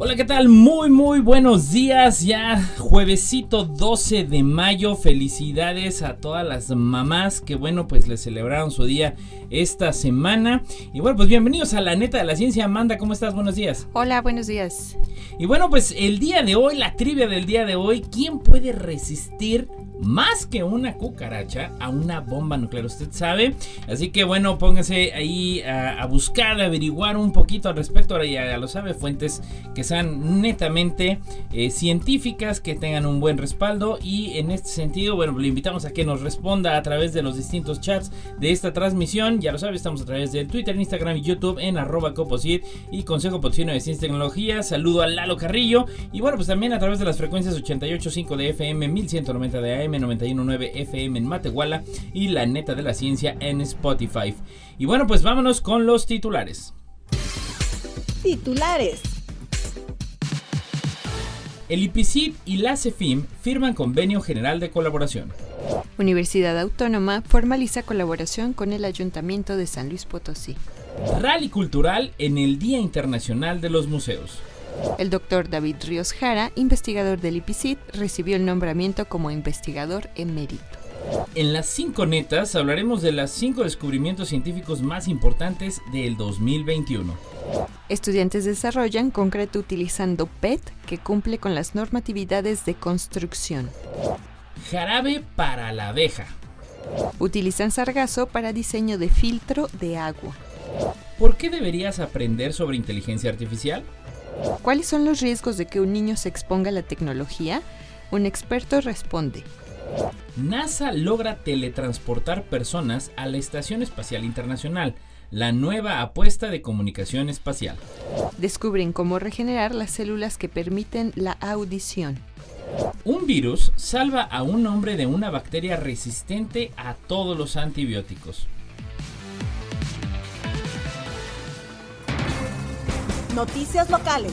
Hola, ¿qué tal? Muy, muy buenos días. Ya juevesito 12 de mayo. Felicidades a todas las mamás que, bueno, pues les celebraron su día esta semana. Y bueno, pues bienvenidos a la neta de la ciencia. Amanda, ¿cómo estás? Buenos días. Hola, buenos días. Y bueno, pues el día de hoy, la trivia del día de hoy, ¿quién puede resistir más que una cucaracha a una bomba nuclear, usted sabe. Así que bueno, póngase ahí a, buscar, a averiguar un poquito al respecto. Ahora ya, lo sabe, fuentes que sean netamente eh, científicas, que tengan un buen respaldo. Y en este sentido, bueno, le invitamos a que nos responda a través de los distintos chats de esta transmisión. Ya lo sabe, estamos a través de Twitter, Instagram y YouTube en arroba coposit y Consejo Potosino de Ciencia y Tecnología. Saludo a Lalo Carrillo. Y bueno, pues también a través de las frecuencias 88.5 de FM, 1190 de AM M919 FM en Matehuala y La Neta de la Ciencia en Spotify. Y bueno, pues vámonos con los titulares. Titulares. El IPCID y la CEFIM firman convenio general de colaboración. Universidad Autónoma formaliza colaboración con el Ayuntamiento de San Luis Potosí. Rally cultural en el Día Internacional de los Museos. El doctor David Ríos Jara, investigador del IPCIT, recibió el nombramiento como investigador emérito. En las cinco netas hablaremos de los cinco descubrimientos científicos más importantes del 2021. Estudiantes desarrollan concreto utilizando PET que cumple con las normatividades de construcción. Jarabe para la abeja. Utilizan sargazo para diseño de filtro de agua. ¿Por qué deberías aprender sobre inteligencia artificial? ¿Cuáles son los riesgos de que un niño se exponga a la tecnología? Un experto responde. NASA logra teletransportar personas a la Estación Espacial Internacional, la nueva apuesta de comunicación espacial. Descubren cómo regenerar las células que permiten la audición. Un virus salva a un hombre de una bacteria resistente a todos los antibióticos. Noticias locales.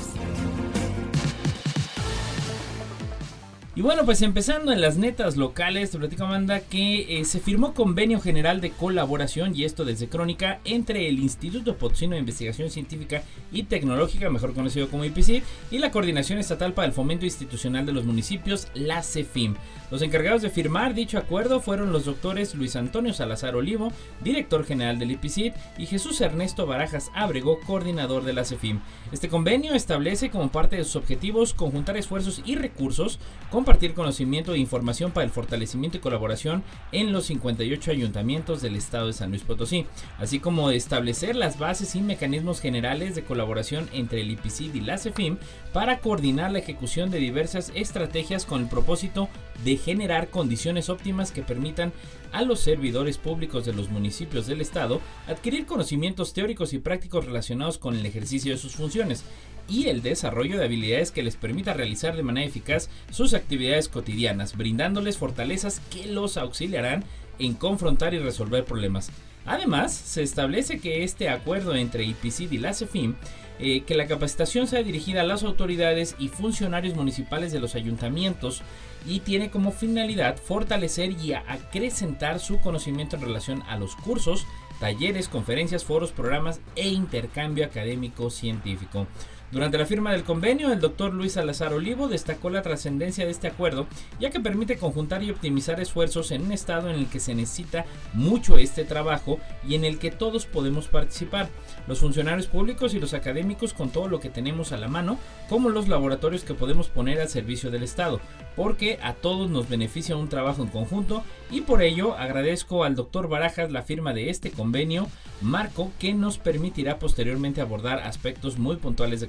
Y bueno, pues empezando en las netas locales, te platico Amanda que eh, se firmó convenio general de colaboración, y esto desde Crónica, entre el Instituto Potosino de Investigación Científica y Tecnológica, mejor conocido como IPC, y la Coordinación Estatal para el Fomento Institucional de los Municipios, la CEFIM. Los encargados de firmar dicho acuerdo fueron los doctores Luis Antonio Salazar Olivo, director general del IPCIT, y Jesús Ernesto Barajas Ábrego, coordinador de la CEFIM. Este convenio establece como parte de sus objetivos conjuntar esfuerzos y recursos compartir conocimiento e información para el fortalecimiento y colaboración en los 58 ayuntamientos del estado de San Luis Potosí, así como establecer las bases y mecanismos generales de colaboración entre el IPCID y la CEFIM para coordinar la ejecución de diversas estrategias con el propósito de generar condiciones óptimas que permitan a los servidores públicos de los municipios del estado adquirir conocimientos teóricos y prácticos relacionados con el ejercicio de sus funciones y el desarrollo de habilidades que les permita realizar de manera eficaz sus actividades cotidianas, brindándoles fortalezas que los auxiliarán en confrontar y resolver problemas. Además, se establece que este acuerdo entre IPCID y la CEFIM, eh, que la capacitación sea dirigida a las autoridades y funcionarios municipales de los ayuntamientos y tiene como finalidad fortalecer y acrecentar su conocimiento en relación a los cursos, talleres, conferencias, foros, programas e intercambio académico científico. Durante la firma del convenio, el doctor Luis Salazar Olivo destacó la trascendencia de este acuerdo, ya que permite conjuntar y optimizar esfuerzos en un estado en el que se necesita mucho este trabajo y en el que todos podemos participar, los funcionarios públicos y los académicos con todo lo que tenemos a la mano, como los laboratorios que podemos poner al servicio del Estado, porque a todos nos beneficia un trabajo en conjunto y por ello agradezco al doctor Barajas la firma de este convenio, marco que nos permitirá posteriormente abordar aspectos muy puntuales de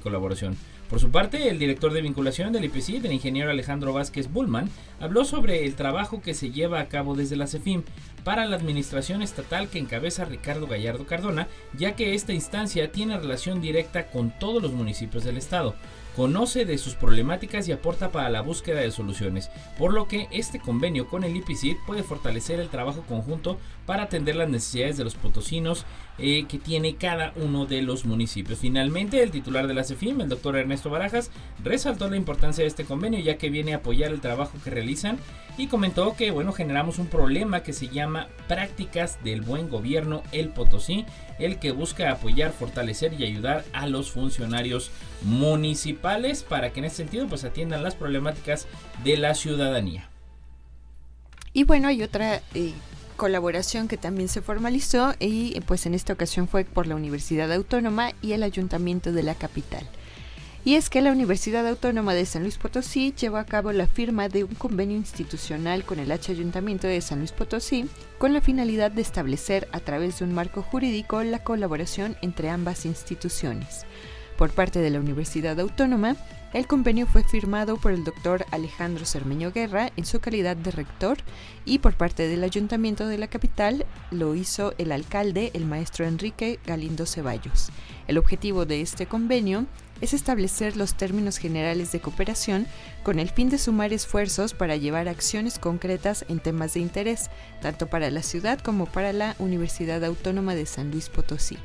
Por su parte, el director de vinculación del IPC, el ingeniero Alejandro Vázquez Bullman, habló sobre el trabajo que se lleva a cabo desde la CEFIM para la administración estatal que encabeza Ricardo Gallardo Cardona, ya que esta instancia tiene relación directa con todos los municipios del estado conoce de sus problemáticas y aporta para la búsqueda de soluciones, por lo que este convenio con el IPCID puede fortalecer el trabajo conjunto para atender las necesidades de los potosinos eh, que tiene cada uno de los municipios. Finalmente, el titular de la CEFIM, el doctor Ernesto Barajas, resaltó la importancia de este convenio ya que viene a apoyar el trabajo que realizan y comentó que bueno, generamos un problema que se llama prácticas del buen gobierno el Potosí, el que busca apoyar, fortalecer y ayudar a los funcionarios municipales para que en ese sentido pues atiendan las problemáticas de la ciudadanía. Y bueno, hay otra eh, colaboración que también se formalizó y pues en esta ocasión fue por la Universidad Autónoma y el Ayuntamiento de la capital. Y es que la Universidad Autónoma de San Luis Potosí llevó a cabo la firma de un convenio institucional con el H Ayuntamiento de San Luis Potosí con la finalidad de establecer a través de un marco jurídico la colaboración entre ambas instituciones. Por parte de la Universidad Autónoma, el convenio fue firmado por el doctor Alejandro Cermeño Guerra en su calidad de rector y por parte del ayuntamiento de la capital lo hizo el alcalde, el maestro Enrique Galindo Ceballos. El objetivo de este convenio es establecer los términos generales de cooperación con el fin de sumar esfuerzos para llevar acciones concretas en temas de interés, tanto para la ciudad como para la Universidad Autónoma de San Luis Potosí.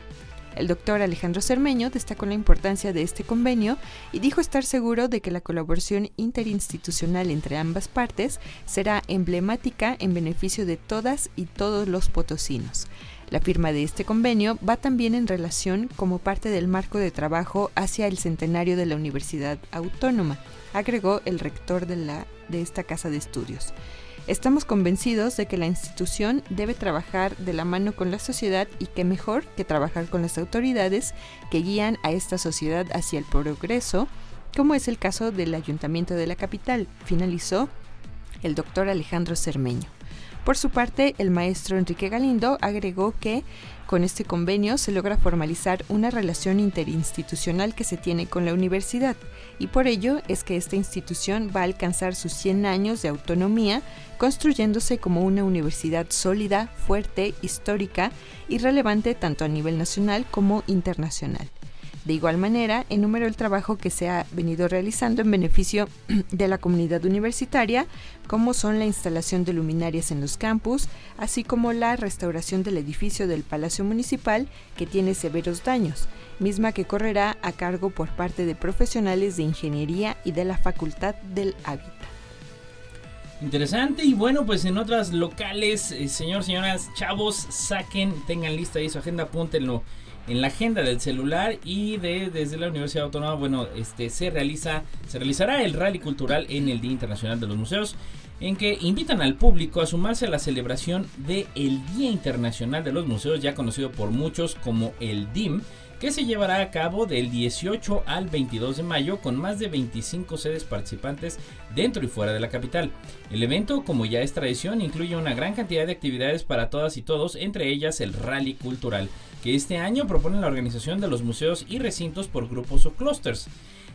El doctor Alejandro Cermeño destacó la importancia de este convenio y dijo estar seguro de que la colaboración interinstitucional entre ambas partes será emblemática en beneficio de todas y todos los potosinos. La firma de este convenio va también en relación como parte del marco de trabajo hacia el centenario de la Universidad Autónoma, agregó el rector de, la, de esta casa de estudios. Estamos convencidos de que la institución debe trabajar de la mano con la sociedad y que mejor que trabajar con las autoridades que guían a esta sociedad hacia el progreso, como es el caso del Ayuntamiento de la capital, finalizó el doctor Alejandro Cermeño. Por su parte, el maestro Enrique Galindo agregó que con este convenio se logra formalizar una relación interinstitucional que se tiene con la universidad y por ello es que esta institución va a alcanzar sus 100 años de autonomía construyéndose como una universidad sólida, fuerte, histórica y relevante tanto a nivel nacional como internacional. De igual manera, enumeró el trabajo que se ha venido realizando en beneficio de la comunidad universitaria, como son la instalación de luminarias en los campus, así como la restauración del edificio del Palacio Municipal, que tiene severos daños, misma que correrá a cargo por parte de profesionales de ingeniería y de la Facultad del Hábitat. Interesante y bueno, pues en otras locales, eh, señor, señoras, chavos, saquen, tengan lista ahí su agenda, apúntenlo en la agenda del celular y de desde la Universidad Autónoma, bueno, este se realiza se realizará el rally cultural en el Día Internacional de los Museos en que invitan al público a sumarse a la celebración del Día Internacional de los Museos, ya conocido por muchos como el DIM, que se llevará a cabo del 18 al 22 de mayo con más de 25 sedes participantes dentro y fuera de la capital. El evento, como ya es tradición, incluye una gran cantidad de actividades para todas y todos, entre ellas el rally cultural que este año propone la organización de los museos y recintos por grupos o clusters.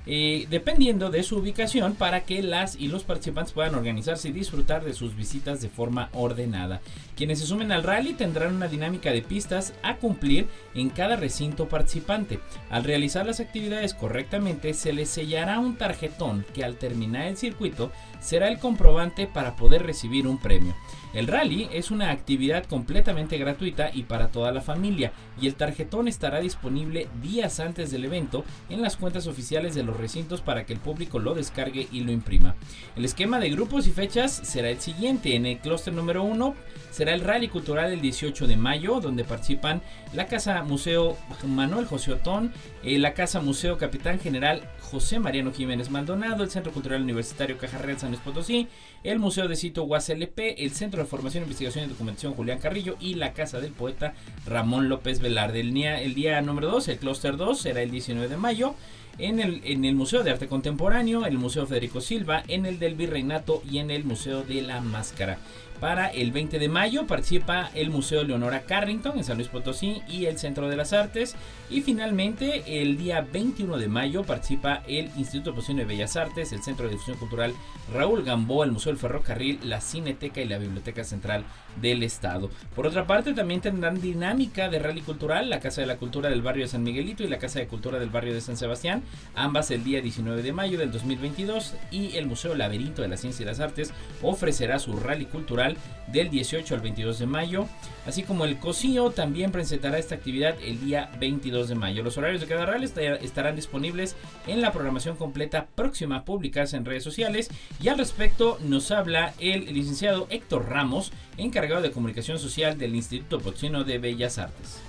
Eh, dependiendo de su ubicación para que las y los participantes puedan organizarse y disfrutar de sus visitas de forma ordenada. Quienes se sumen al rally tendrán una dinámica de pistas a cumplir en cada recinto participante. Al realizar las actividades correctamente se les sellará un tarjetón que al terminar el circuito será el comprobante para poder recibir un premio. El rally es una actividad completamente gratuita y para toda la familia y el tarjetón estará disponible días antes del evento en las cuentas oficiales de los recintos para que el público lo descargue y lo imprima. El esquema de grupos y fechas será el siguiente. En el clúster número 1 será el rally cultural el 18 de mayo donde participan la Casa Museo Manuel José Otón, eh, la Casa Museo Capitán General José Mariano Jiménez Maldonado, el Centro Cultural Universitario Cajarreal San Luis Potosí, el Museo de Sitio UASLP, el Centro de Formación, Investigación y Documentación Julián Carrillo y la Casa del Poeta Ramón López Velarde. El día, el día número 2, el Clúster 2, será el 19 de mayo. En el, en el Museo de Arte Contemporáneo, el Museo Federico Silva, en el del Virreinato y en el Museo de la Máscara. Para el 20 de mayo participa el Museo Leonora Carrington en San Luis Potosí y el Centro de las Artes. Y finalmente el día 21 de mayo participa el Instituto Potosino de Bellas Artes, el Centro de Difusión Cultural Raúl Gamboa, el Museo del Ferrocarril, la Cineteca y la Biblioteca Central del Estado. Por otra parte también tendrán dinámica de rally cultural, la Casa de la Cultura del barrio de San Miguelito y la Casa de Cultura del barrio de San Sebastián, ambas el día 19 de mayo del 2022 y el Museo Laberinto de la Ciencia y las Artes ofrecerá su rally cultural del 18 al 22 de mayo, así como el COSIO también presentará esta actividad el día 22 de mayo. Los horarios de cada rally estarán disponibles en la programación completa próxima a publicarse en redes sociales y al respecto nos habla el licenciado Héctor Ramos, encargado de comunicación social del Instituto Potosino de Bellas Artes.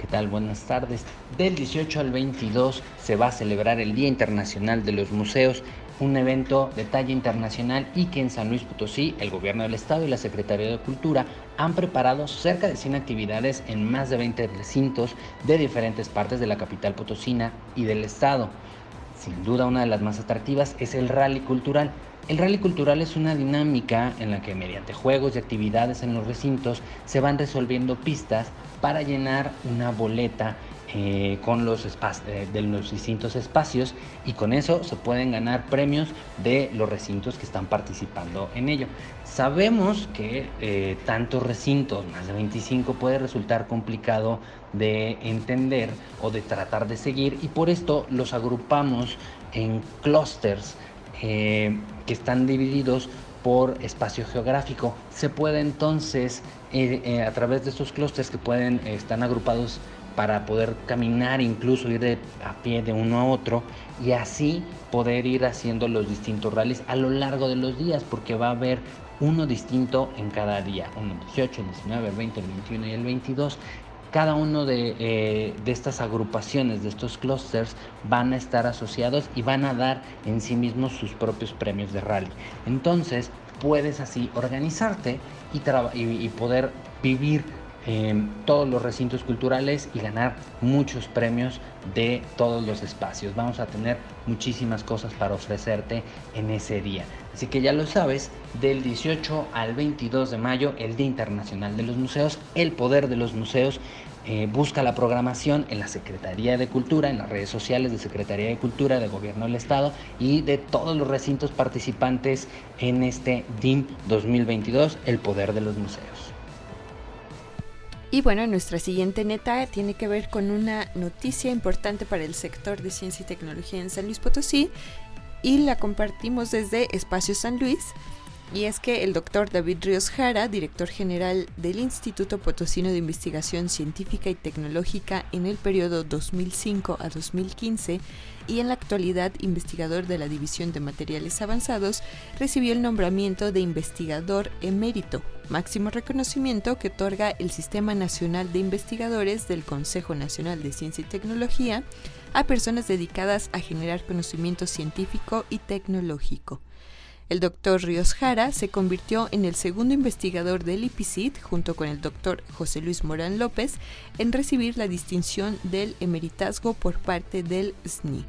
¿Qué tal? Buenas tardes. Del 18 al 22 se va a celebrar el Día Internacional de los Museos un evento de talla internacional y que en San Luis Potosí el gobierno del estado y la Secretaría de Cultura han preparado cerca de 100 actividades en más de 20 recintos de diferentes partes de la capital potosina y del estado. Sin duda una de las más atractivas es el rally cultural. El rally cultural es una dinámica en la que mediante juegos y actividades en los recintos se van resolviendo pistas para llenar una boleta eh, con los eh, de los distintos espacios y con eso se pueden ganar premios de los recintos que están participando en ello. Sabemos que eh, tantos recintos, más de 25, puede resultar complicado de entender o de tratar de seguir y por esto los agrupamos en clusters que están divididos por espacio geográfico. Se puede entonces, a través de estos clústeres que pueden, están agrupados para poder caminar, incluso ir de, a pie de uno a otro y así poder ir haciendo los distintos rallies a lo largo de los días, porque va a haber uno distinto en cada día, uno 18, el 19, el 20, el 21 y el 22. Cada uno de, eh, de estas agrupaciones, de estos clusters, van a estar asociados y van a dar en sí mismos sus propios premios de rally. Entonces, puedes así organizarte y, y, y poder vivir todos los recintos culturales y ganar muchos premios de todos los espacios. Vamos a tener muchísimas cosas para ofrecerte en ese día. Así que ya lo sabes, del 18 al 22 de mayo, el Día Internacional de los Museos, el poder de los museos. Eh, busca la programación en la Secretaría de Cultura, en las redes sociales de Secretaría de Cultura, de Gobierno del Estado y de todos los recintos participantes en este DIM 2022, el poder de los museos. Y bueno, nuestra siguiente neta tiene que ver con una noticia importante para el sector de ciencia y tecnología en San Luis Potosí y la compartimos desde Espacio San Luis. Y es que el doctor David Ríos Jara, director general del Instituto Potosino de Investigación Científica y Tecnológica en el periodo 2005 a 2015, y en la actualidad investigador de la División de Materiales Avanzados, recibió el nombramiento de investigador emérito, máximo reconocimiento que otorga el Sistema Nacional de Investigadores del Consejo Nacional de Ciencia y Tecnología a personas dedicadas a generar conocimiento científico y tecnológico. El doctor Ríos Jara se convirtió en el segundo investigador del IPCIT, junto con el doctor José Luis Morán López, en recibir la distinción del emeritazgo por parte del SNI.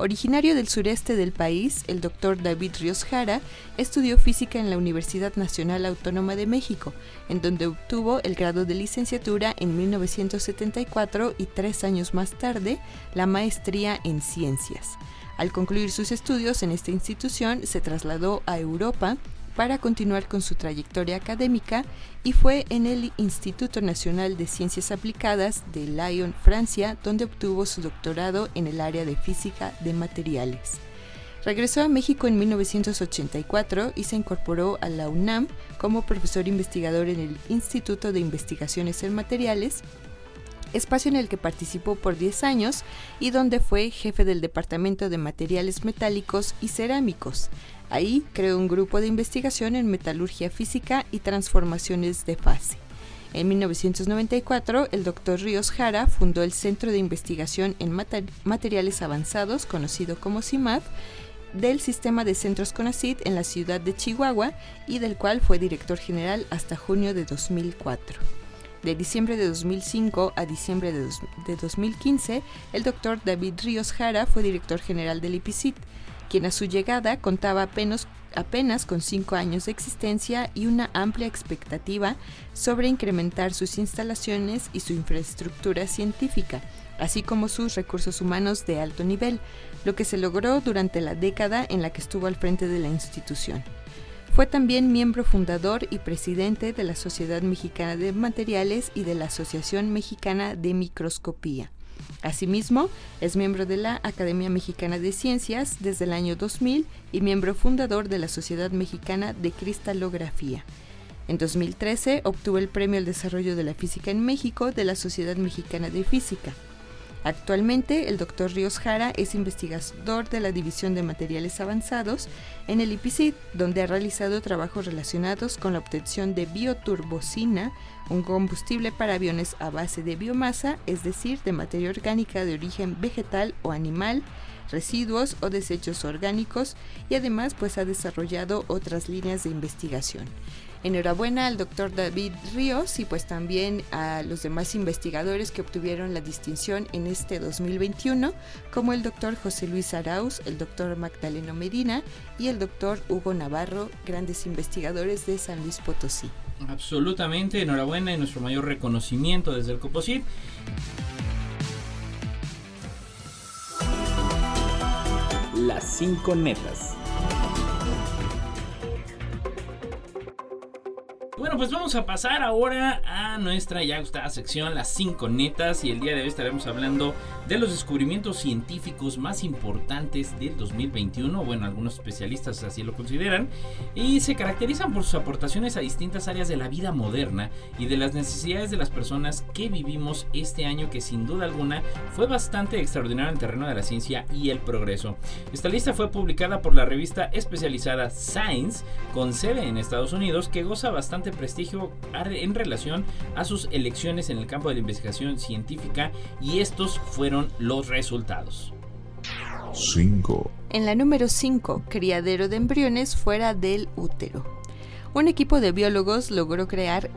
Originario del sureste del país, el doctor David Ríos Jara estudió física en la Universidad Nacional Autónoma de México, en donde obtuvo el grado de licenciatura en 1974 y tres años más tarde la maestría en ciencias. Al concluir sus estudios en esta institución, se trasladó a Europa para continuar con su trayectoria académica y fue en el Instituto Nacional de Ciencias Aplicadas de Lyon, Francia, donde obtuvo su doctorado en el área de física de materiales. Regresó a México en 1984 y se incorporó a la UNAM como profesor investigador en el Instituto de Investigaciones en Materiales espacio en el que participó por 10 años y donde fue jefe del Departamento de Materiales Metálicos y Cerámicos. Ahí creó un grupo de investigación en metalurgia física y transformaciones de fase. En 1994, el doctor Ríos Jara fundó el Centro de Investigación en Materiales Avanzados, conocido como CIMAF, del sistema de centros CONACYT en la ciudad de Chihuahua y del cual fue director general hasta junio de 2004. De diciembre de 2005 a diciembre de, 2015, el doctor David Ríos Jara fue director general del IPCIT. Quien a su llegada contaba apenas, apenas con cinco años de existencia y una amplia expectativa sobre incrementar sus instalaciones y su infraestructura científica, así como sus recursos humanos de alto nivel, lo que se logró durante la década en la que estuvo al frente de la institución. Fue también miembro fundador y presidente de la Sociedad Mexicana de Materiales y de la Asociación Mexicana de Microscopía. Asimismo, es miembro de la Academia Mexicana de Ciencias desde el año 2000 y miembro fundador de la Sociedad Mexicana de Cristalografía. En 2013 obtuvo el Premio al Desarrollo de la Física en México de la Sociedad Mexicana de Física. Actualmente, el Dr. Ríos Jara es investigador de la División de Materiales Avanzados en el IPCID, donde ha realizado trabajos relacionados con la obtención de bioturbocina, un combustible para aviones a base de biomasa, es decir, de materia orgánica de origen vegetal o animal, residuos o desechos orgánicos, y además pues ha desarrollado otras líneas de investigación. Enhorabuena al doctor David Ríos y pues también a los demás investigadores que obtuvieron la distinción en este 2021, como el doctor José Luis Arauz, el doctor Magdaleno Medina y el doctor Hugo Navarro, grandes investigadores de San Luis Potosí. Absolutamente, enhorabuena y nuestro mayor reconocimiento desde el Coposit. Las cinco netas. Bueno, pues vamos a pasar ahora a nuestra ya gustada sección, las cinco netas, y el día de hoy estaremos hablando de los descubrimientos científicos más importantes del 2021, bueno, algunos especialistas así lo consideran, y se caracterizan por sus aportaciones a distintas áreas de la vida moderna y de las necesidades de las personas que vivimos este año que sin duda alguna fue bastante extraordinario en el terreno de la ciencia y el progreso. Esta lista fue publicada por la revista especializada Science, con sede en Estados Unidos, que goza bastante prestigio en relación a sus elecciones en el campo de la investigación científica y estos fueron los resultados. 5. En la número 5, criadero de embriones fuera del útero. Un equipo de biólogos logró crear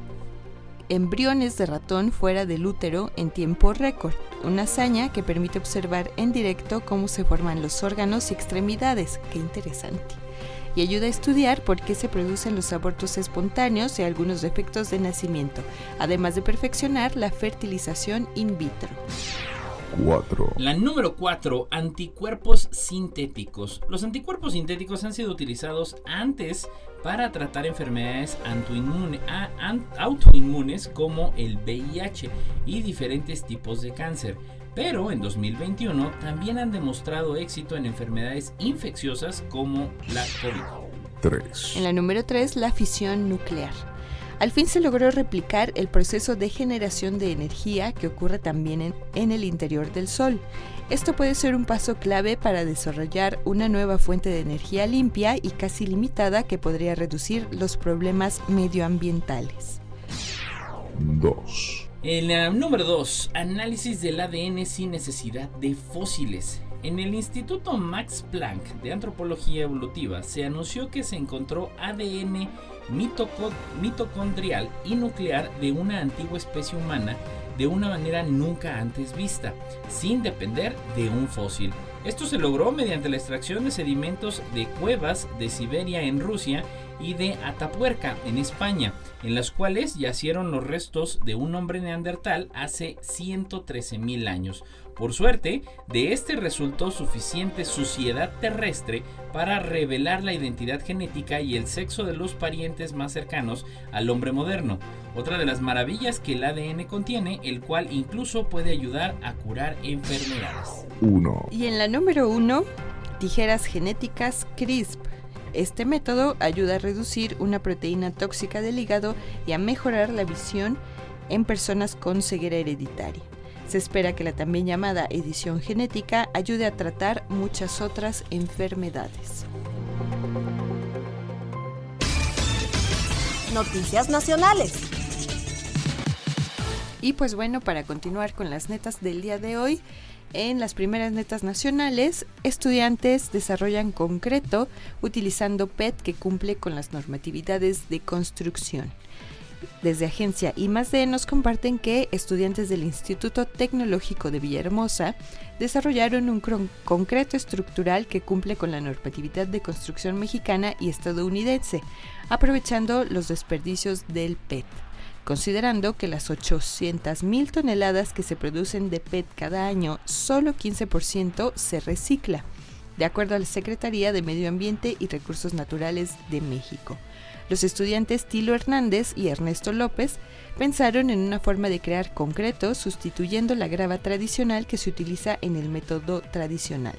embriones de ratón fuera del útero en tiempo récord, una hazaña que permite observar en directo cómo se forman los órganos y extremidades. Qué interesante y ayuda a estudiar por qué se producen los abortos espontáneos y algunos defectos de nacimiento, además de perfeccionar la fertilización in vitro. 4. La número 4, anticuerpos sintéticos. Los anticuerpos sintéticos han sido utilizados antes para tratar enfermedades autoinmunes como el VIH y diferentes tipos de cáncer pero en 2021 también han demostrado éxito en enfermedades infecciosas como la COVID. 3. En la número 3, la fisión nuclear. Al fin se logró replicar el proceso de generación de energía que ocurre también en, en, el interior del Sol. Esto puede ser un paso clave para desarrollar una nueva fuente de energía limpia y casi limitada que podría reducir los problemas medioambientales. 2. El número 2. Análisis del ADN sin necesidad de fósiles. En el Instituto Max Planck de Antropología Evolutiva se anunció que se encontró ADN mitocondrial y nuclear de una antigua especie humana de una manera nunca antes vista, sin depender de un fósil. Esto se logró mediante la extracción de sedimentos de cuevas de Siberia en Rusia y de Atapuerca en España, en las cuales yacieron los restos de un hombre neandertal hace 113.000 años. Por suerte, de este resultó suficiente suciedad terrestre para revelar la identidad genética y el sexo de los parientes más cercanos al hombre moderno. Otra de las maravillas que el ADN contiene, el cual incluso puede ayudar a curar enfermedades. 1. Y en la número 1, tijeras genéticas CRISP este método ayuda a reducir una proteína tóxica del hígado y a mejorar la visión en personas con ceguera hereditaria. Se espera que la también llamada edición genética ayude a tratar muchas otras enfermedades. Noticias Nacionales. Y pues bueno, para continuar con las netas del día de hoy, en las primeras netas nacionales, estudiantes desarrollan concreto utilizando PET que cumple con las normatividades de construcción. desde Agencia I+D nos comparten que estudiantes del Instituto Tecnológico de Villahermosa desarrollaron un concreto estructural que cumple con la normatividad de construcción mexicana y estadounidense, aprovechando los desperdicios del PET considerando que las 800.000 toneladas que se producen de PET cada año, solo 15% se recicla, de acuerdo a la Secretaría de Medio Ambiente y Recursos Naturales de México. Los estudiantes Tilo Hernández y Ernesto López pensaron en una forma de crear concreto sustituyendo la grava tradicional que se utiliza en el método tradicional.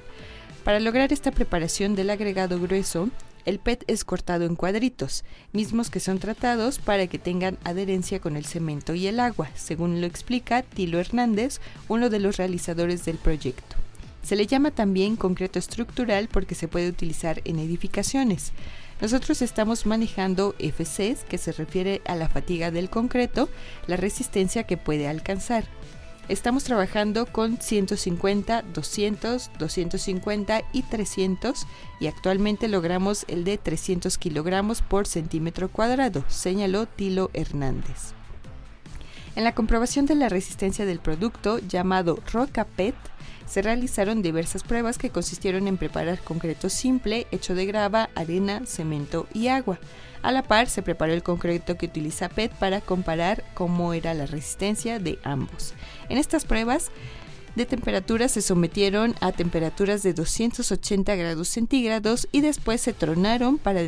Para lograr esta preparación del agregado grueso, el PET es cortado en cuadritos, mismos que son tratados para que tengan adherencia con el cemento y el agua, según lo explica Tilo Hernández, uno de los realizadores del proyecto. Se le llama también concreto estructural porque se puede utilizar en edificaciones. Nosotros estamos manejando FCs, que se refiere a la fatiga del concreto, la resistencia que puede alcanzar. Estamos trabajando con 150, 200, 250 y 300 y actualmente logramos el de 300 kilogramos por centímetro cuadrado, señaló Tilo Hernández. En la comprobación de la resistencia del producto llamado Rocapet, se realizaron diversas pruebas que consistieron en preparar concreto simple hecho de grava, arena, cemento y agua. A la par se preparó el concreto que utiliza PET para comparar cómo era la resistencia de ambos. En estas pruebas de temperatura se sometieron a temperaturas de 280 grados centígrados y después se tronaron para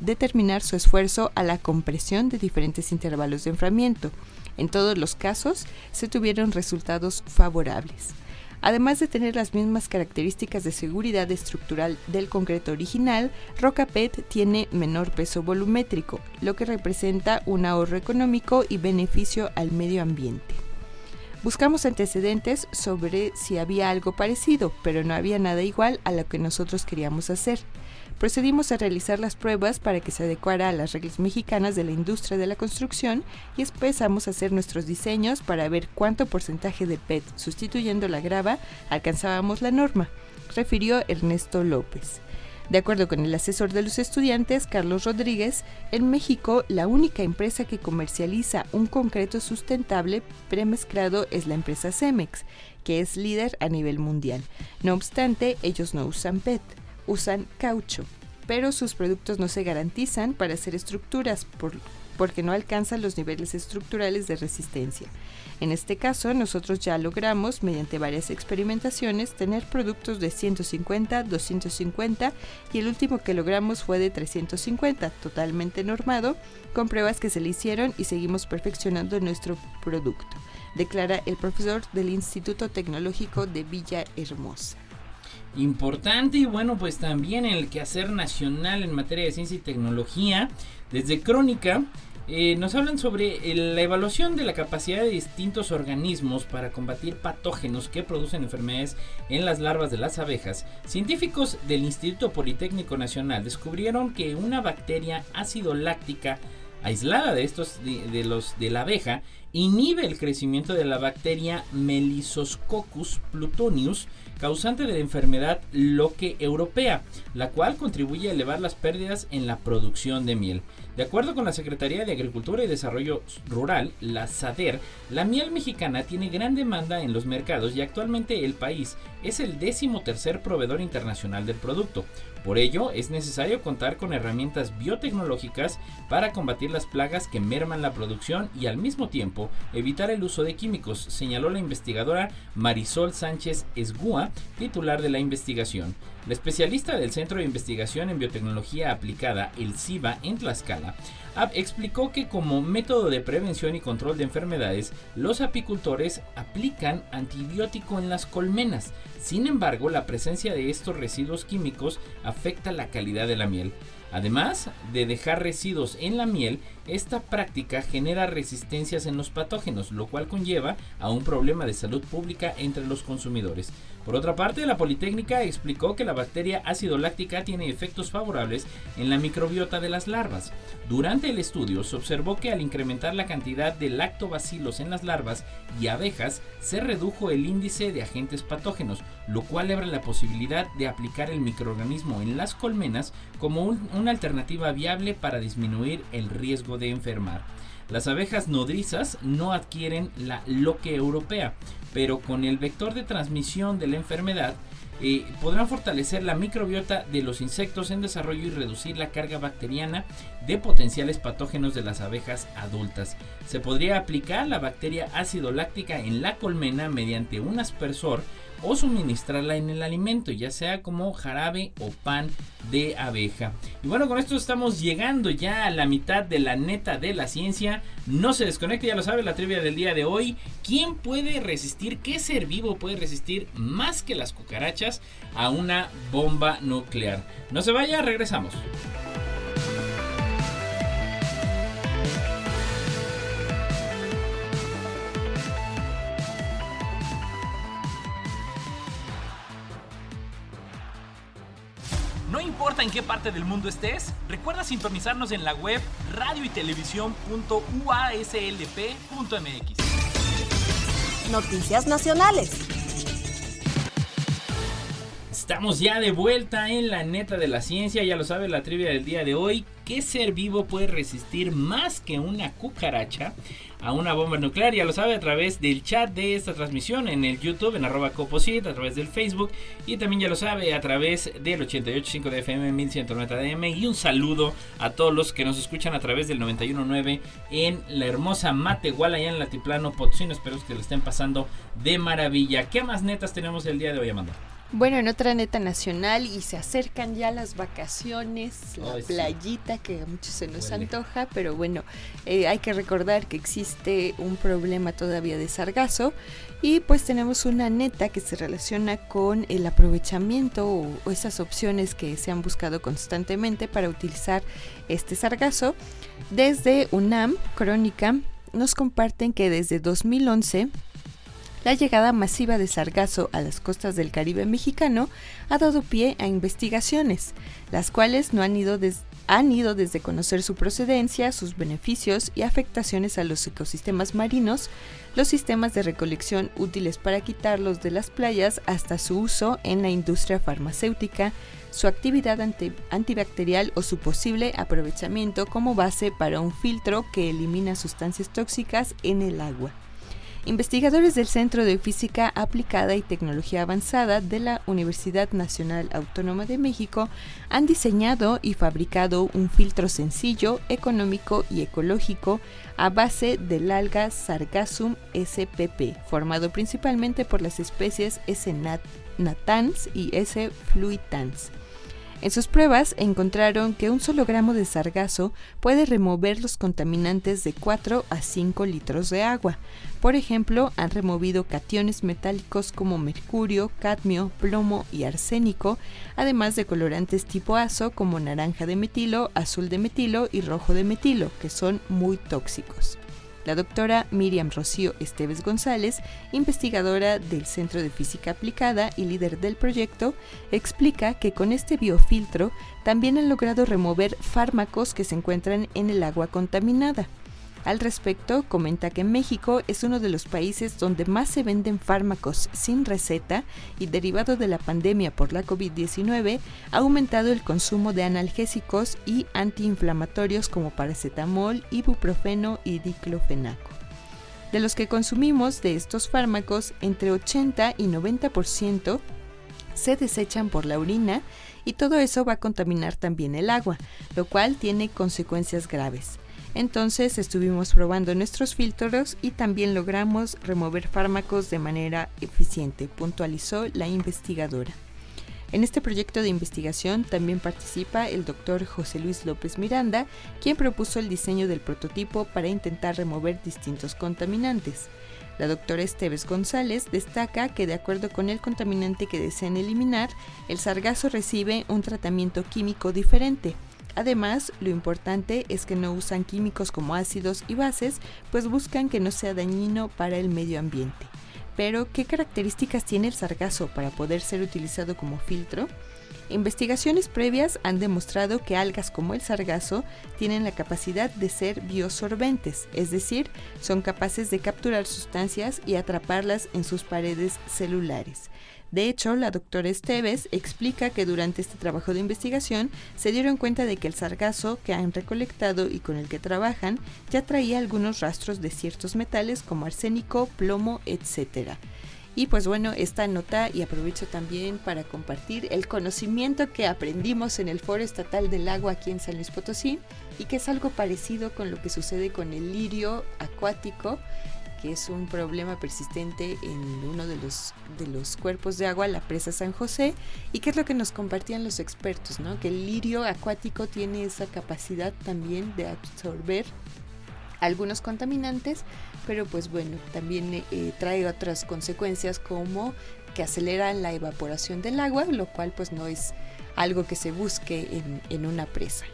determinar su esfuerzo a la compresión de diferentes intervalos de enfriamiento. En todos los casos se tuvieron resultados favorables. Además de tener las mismas características de seguridad estructural del concreto original, Roca PET tiene menor peso volumétrico, lo que representa un ahorro económico y beneficio al medio ambiente. Buscamos antecedentes sobre si había algo parecido, pero no había nada igual a lo que nosotros queríamos hacer procedimos a realizar las pruebas para que se adecuara a las reglas mexicanas de la industria de la construcción y empezamos a hacer nuestros diseños para ver cuánto porcentaje de PET sustituyendo la grava alcanzábamos la norma, refirió Ernesto López. De acuerdo con el asesor de los estudiantes, Carlos Rodríguez, en México la única empresa que comercializa un concreto sustentable premezclado es la empresa Cemex, que es líder a nivel mundial. No obstante, ellos no usan PET usan caucho, pero sus productos no se garantizan para hacer estructuras porque no alcanzan los niveles estructurales de resistencia. En este caso, nosotros ya logramos, mediante varias experimentaciones, tener productos de 150, 250 y el último que logramos fue de 350, totalmente normado, con pruebas que se le hicieron y seguimos perfeccionando nuestro producto, declara el profesor del Instituto Tecnológico de Villa Hermosa importante y bueno pues también el quehacer nacional en materia de ciencia y tecnología desde Crónica eh, nos hablan sobre la evaluación de la capacidad de distintos organismos para combatir patógenos que producen enfermedades en las larvas de las abejas. Científicos del Instituto Politécnico Nacional descubrieron que una bacteria ácido láctica aislada de estos de, los de la abeja inhibe el crecimiento de la bacteria Melisoscoccus plutonius causante de la enfermedad loque europea, la cual contribuye a elevar las pérdidas en la producción de miel. De acuerdo con la Secretaría de Agricultura y Desarrollo Rural, la SADER, la miel mexicana tiene gran demanda en los mercados y actualmente el país es el décimo tercer proveedor internacional del producto. Por ello, es necesario contar con herramientas biotecnológicas para combatir las plagas que merman la producción y al mismo tiempo evitar el uso de químicos, señaló la investigadora Marisol Sánchez Esgúa, titular de la investigación. La especialista del Centro de Investigación en Biotecnología Aplicada, el CIBA, en Tlaxcala, explicó que como método de prevención y control de enfermedades, los apicultores aplican antibiótico en las colmenas. Sin embargo, la presencia de estos residuos químicos afecta la calidad de la miel. Además de dejar residuos en la miel, esta práctica genera resistencias en los patógenos, lo cual conlleva a un problema de salud pública entre los consumidores. Por otra parte, la Politécnica explicó que la bacteria ácido láctica tiene efectos favorables en la microbiota de las larvas. Durante el estudio se observó que al incrementar la cantidad de lactobacilos en las larvas y abejas, se redujo el índice de agentes patógenos, lo cual abre la posibilidad de aplicar el microorganismo en las colmenas como una alternativa viable para disminuir el riesgo de enfermar. Las abejas nodrizas no adquieren la loque europea, pero con el vector de transmisión de la enfermedad eh, podrán fortalecer la microbiota de los insectos en desarrollo y reducir la carga bacteriana de potenciales patógenos de las abejas adultas. Se podría aplicar la bacteria ácido láctica en la colmena mediante un aspersor o suministrarla en el alimento, ya sea como jarabe o pan de abeja. Y bueno, con esto estamos llegando ya a la mitad de la neta de la ciencia. No se desconecte, ya lo sabe, la trivia del día de hoy. ¿Quién puede resistir, qué ser vivo puede resistir más que las cucarachas a una bomba nuclear? No se vaya, regresamos. Importa en qué parte del mundo estés, recuerda sintonizarnos en la web radio y Noticias nacionales. Estamos ya de vuelta en la neta de la ciencia, ya lo sabe la trivia del día de hoy. ¿Qué ser vivo puede resistir más que una cucaracha a una bomba nuclear? Ya lo sabe a través del chat de esta transmisión en el YouTube, en arroba coposit, a través del Facebook y también ya lo sabe a través del 88.5 de FM 1190 DM y un saludo a todos los que nos escuchan a través del 91.9 en la hermosa Matehuala allá en el Altiplano Potosino. Espero que lo estén pasando de maravilla. ¿Qué más netas tenemos el día de hoy, Amanda? Bueno, en otra neta nacional y se acercan ya las vacaciones, la Ay, sí. playita que a muchos se nos Huele. antoja, pero bueno, eh, hay que recordar que existe un problema todavía de sargazo y pues tenemos una neta que se relaciona con el aprovechamiento o, o esas opciones que se han buscado constantemente para utilizar este sargazo. Desde UNAM, Crónica, nos comparten que desde 2011 la llegada masiva de sargazo a las costas del Caribe mexicano ha dado pie a investigaciones, las cuales no han ido, des- han ido desde conocer su procedencia, sus beneficios y afectaciones a los ecosistemas marinos, los sistemas de recolección útiles para quitarlos de las playas hasta su uso en la industria farmacéutica, su actividad anti- antibacterial o su posible aprovechamiento como base para un filtro que elimina sustancias tóxicas en el agua. Investigadores del Centro de Física Aplicada y Tecnología Avanzada de la Universidad Nacional Autónoma de México han diseñado y fabricado un filtro sencillo, económico y ecológico a base del alga Sargassum spp, formado principalmente por las especies S. nat- natans y S. fluitans. En sus pruebas encontraron que un solo gramo de sargazo puede remover los contaminantes de 4 a 5 litros de agua. Por ejemplo, han removido cationes metálicos como mercurio, cadmio, plomo y arsénico, además de colorantes tipo azo como naranja de metilo, azul de metilo y rojo de metilo, que son muy tóxicos. La doctora Miriam Rocío Esteves González, investigadora del Centro de Física Aplicada y líder del proyecto, explica que con este biofiltro también han logrado remover fármacos que se encuentran en el agua contaminada. Al respecto, comenta que México es uno de los países donde más se venden fármacos sin receta y derivado de la pandemia por la COVID-19 ha aumentado el consumo de analgésicos y antiinflamatorios como paracetamol, ibuprofeno y diclofenaco. De los que consumimos de estos fármacos, entre 80 y 90% se desechan por la orina y todo eso va a contaminar también el agua, lo cual tiene consecuencias graves. Entonces estuvimos probando nuestros filtros y también logramos remover fármacos de manera eficiente, puntualizó la investigadora. En este proyecto de investigación también participa el doctor José Luis López Miranda, quien propuso el diseño del prototipo para intentar remover distintos contaminantes. La doctora Esteves González destaca que de acuerdo con el contaminante que desean eliminar, el sargazo recibe un tratamiento químico diferente. Además, lo importante es que no usan químicos como ácidos y bases, pues buscan que no sea dañino para el medio ambiente. Pero, ¿qué características tiene el sargazo para poder ser utilizado como filtro? Investigaciones previas han demostrado que algas como el sargazo tienen la capacidad de ser biosorbentes, es decir, son capaces de capturar sustancias y atraparlas en sus paredes celulares. De hecho, la doctora Esteves explica que durante este trabajo de investigación se dieron cuenta de que el sargazo que han recolectado y con el que trabajan ya traía algunos rastros de ciertos metales como arsénico, plomo, etc. Y pues bueno, esta nota y aprovecho también para compartir el conocimiento que aprendimos en el Foro Estatal del Agua aquí en San Luis Potosí y que es algo parecido con lo que sucede con el lirio acuático que es un problema persistente en uno de los, de los cuerpos de agua, la presa San José, y que es lo que nos compartían los expertos, ¿no? que el lirio acuático tiene esa capacidad también de absorber algunos contaminantes, pero pues bueno, también eh, trae otras consecuencias como que aceleran la evaporación del agua, lo cual pues no es algo que se busque en, en una presa.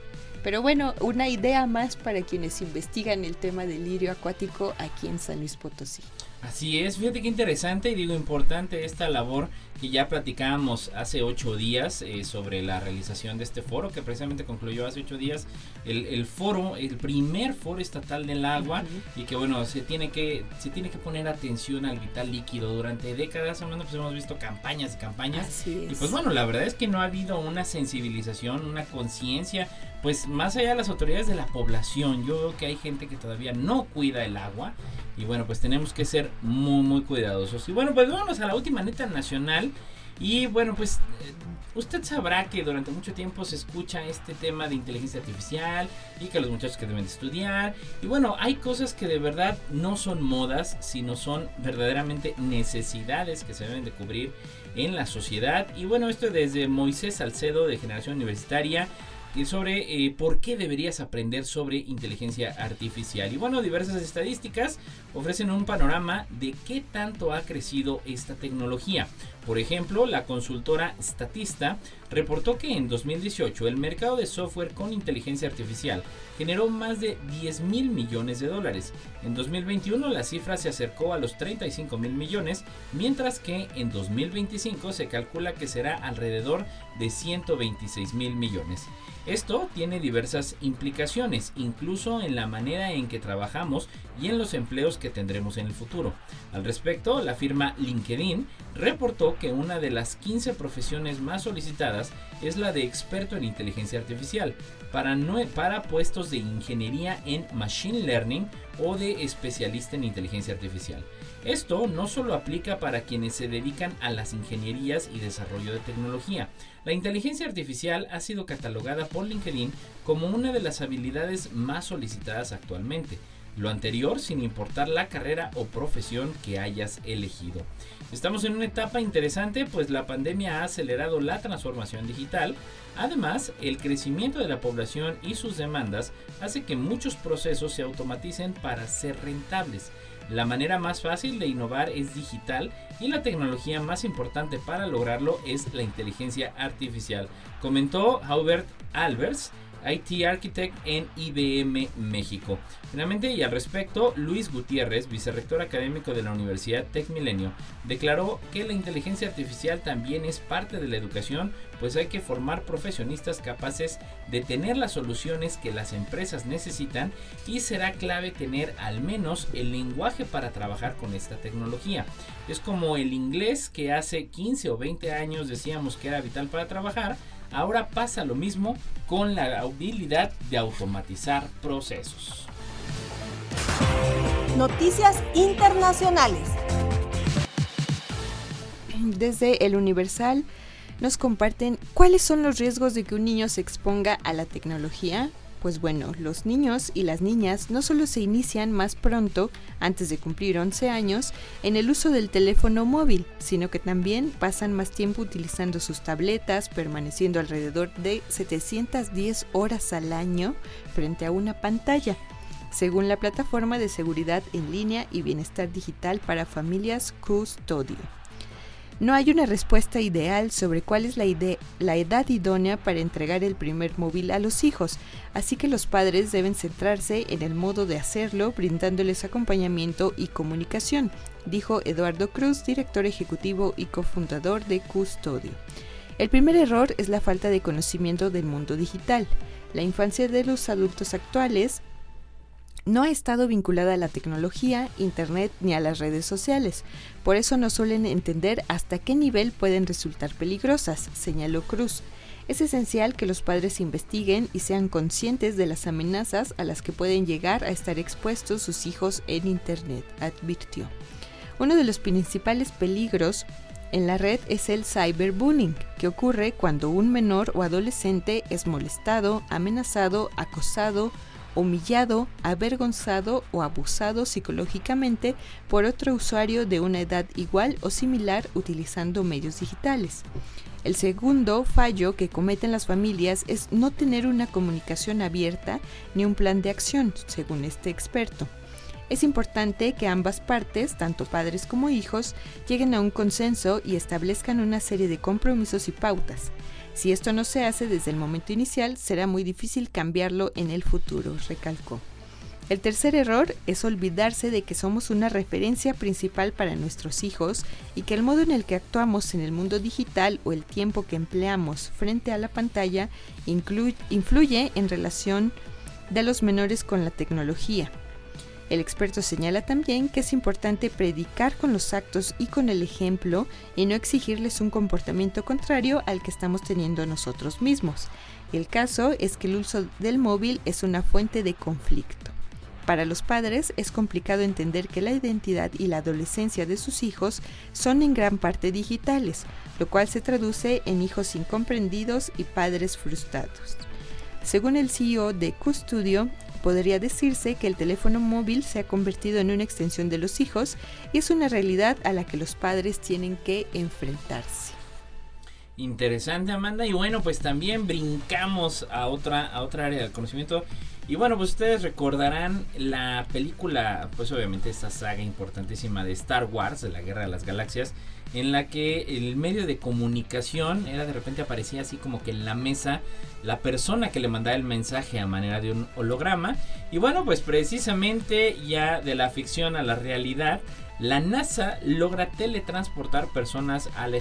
Pero bueno, una idea más para quienes investigan el tema del lirio acuático aquí en San Luis Potosí. Así es, fíjate qué interesante y digo importante esta labor que ya platicábamos hace ocho días eh, sobre la realización de este foro que precisamente concluyó hace ocho días el, el foro, el primer foro estatal del agua y que bueno, se tiene que se tiene que poner atención al vital líquido. Durante décadas, hablando pues hemos visto campañas y campañas. Y pues bueno, la verdad es que no ha habido una sensibilización, una conciencia pues más allá de las autoridades de la población, yo veo que hay gente que todavía no cuida el agua y bueno, pues tenemos que ser muy, muy cuidadosos. Y bueno, pues vámonos a la última neta nacional. Y bueno, pues eh, usted sabrá que durante mucho tiempo se escucha este tema de inteligencia artificial y que los muchachos que deben de estudiar. Y bueno, hay cosas que de verdad no son modas, sino son verdaderamente necesidades que se deben de cubrir en la sociedad. Y bueno, esto desde Moisés Salcedo de Generación Universitaria sobre eh, por qué deberías aprender sobre inteligencia artificial. Y bueno, diversas estadísticas ofrecen un panorama de qué tanto ha crecido esta tecnología. Por ejemplo, la consultora Statista reportó que en 2018 el mercado de software con inteligencia artificial generó más de 10 mil millones de dólares. En 2021 la cifra se acercó a los 35 mil millones, mientras que en 2025 se calcula que será alrededor de 126 mil millones. Esto tiene diversas implicaciones, incluso en la manera en que trabajamos y en los empleos que tendremos en el futuro. Al respecto, la firma LinkedIn reportó que una de las 15 profesiones más solicitadas es la de experto en inteligencia artificial para, para puestos de ingeniería en machine learning o de especialista en inteligencia artificial. Esto no solo aplica para quienes se dedican a las ingenierías y desarrollo de tecnología. La inteligencia artificial ha sido catalogada por LinkedIn como una de las habilidades más solicitadas actualmente lo anterior sin importar la carrera o profesión que hayas elegido. Estamos en una etapa interesante pues la pandemia ha acelerado la transformación digital. Además, el crecimiento de la población y sus demandas hace que muchos procesos se automaticen para ser rentables. La manera más fácil de innovar es digital y la tecnología más importante para lograrlo es la inteligencia artificial, comentó Hubert Albers, IT Architect en IBM México. Finalmente, y al respecto, Luis Gutiérrez, vicerrector académico de la Universidad Tech Milenio, declaró que la inteligencia artificial también es parte de la educación, pues hay que formar profesionistas capaces de tener las soluciones que las empresas necesitan y será clave tener al menos el lenguaje para trabajar con esta tecnología. Es como el inglés que hace 15 o 20 años decíamos que era vital para trabajar, Ahora pasa lo mismo con la habilidad de automatizar procesos. Noticias internacionales. Desde el Universal nos comparten cuáles son los riesgos de que un niño se exponga a la tecnología pues bueno, los niños y las niñas no solo se inician más pronto, antes de cumplir 11 años, en el uso del teléfono móvil, sino que también pasan más tiempo utilizando sus tabletas, permaneciendo alrededor de 710 horas al año frente a una pantalla, según la plataforma de seguridad en línea y bienestar digital para familias Custodio. No hay una respuesta ideal sobre cuál es la, la, edad idónea para entregar el primer móvil a los hijos, así que los padres deben centrarse en el modo de hacerlo brindándoles acompañamiento y comunicación, dijo Eduardo Cruz, director ejecutivo y cofundador de Custodio. El primer error es la falta de conocimiento del mundo digital. La infancia de los adultos actuales no ha estado vinculada a la tecnología, Internet ni a las redes sociales. Por eso no suelen entender hasta qué nivel pueden resultar peligrosas, señaló Cruz. Es esencial que los padres investiguen y sean conscientes de las amenazas a las que pueden llegar a estar expuestos sus hijos en Internet, advirtió. Uno de los principales peligros en la red es el cyberbullying, que ocurre cuando un menor o adolescente es molestado, amenazado, acosado, humillado, avergonzado o abusado psicológicamente por otro usuario de una edad igual o similar utilizando medios digitales. El segundo fallo que cometen las familias es no tener una comunicación abierta ni un plan de acción, según este experto. Es importante que ambas partes, tanto padres como hijos, lleguen a un consenso y establezcan una serie de compromisos y pautas. Si esto no se hace desde el momento inicial, será muy difícil cambiarlo en el futuro, recalcó. El tercer error es olvidarse de que somos una referencia principal para nuestros hijos y que el modo en el que actuamos en el mundo digital o el tiempo que empleamos frente a la pantalla influye en relación de los menores con la tecnología. El experto señala también que es importante predicar con los actos y con el ejemplo y no exigirles un comportamiento contrario al que estamos teniendo nosotros mismos. El caso es que el uso del móvil es una fuente de conflicto. Para los padres es complicado entender que la identidad y la adolescencia de sus hijos son en gran parte digitales, lo cual se traduce en hijos incomprendidos y padres frustrados. Según el CEO de Custudio, podría decirse que el teléfono móvil se ha convertido en una extensión de los hijos y es una realidad a la que los padres tienen que enfrentarse. Interesante, Amanda. Y bueno, pues también brincamos a otra, a otra área del conocimiento. Y bueno, pues ustedes recordarán la película, pues obviamente esta saga importantísima de Star Wars, de la Guerra de las Galaxias, en la que el medio de comunicación era de repente aparecía así como que en la mesa la persona que le mandaba el mensaje a manera de un holograma. Y bueno, pues precisamente ya de la ficción a la realidad, la NASA logra teletransportar personas a la,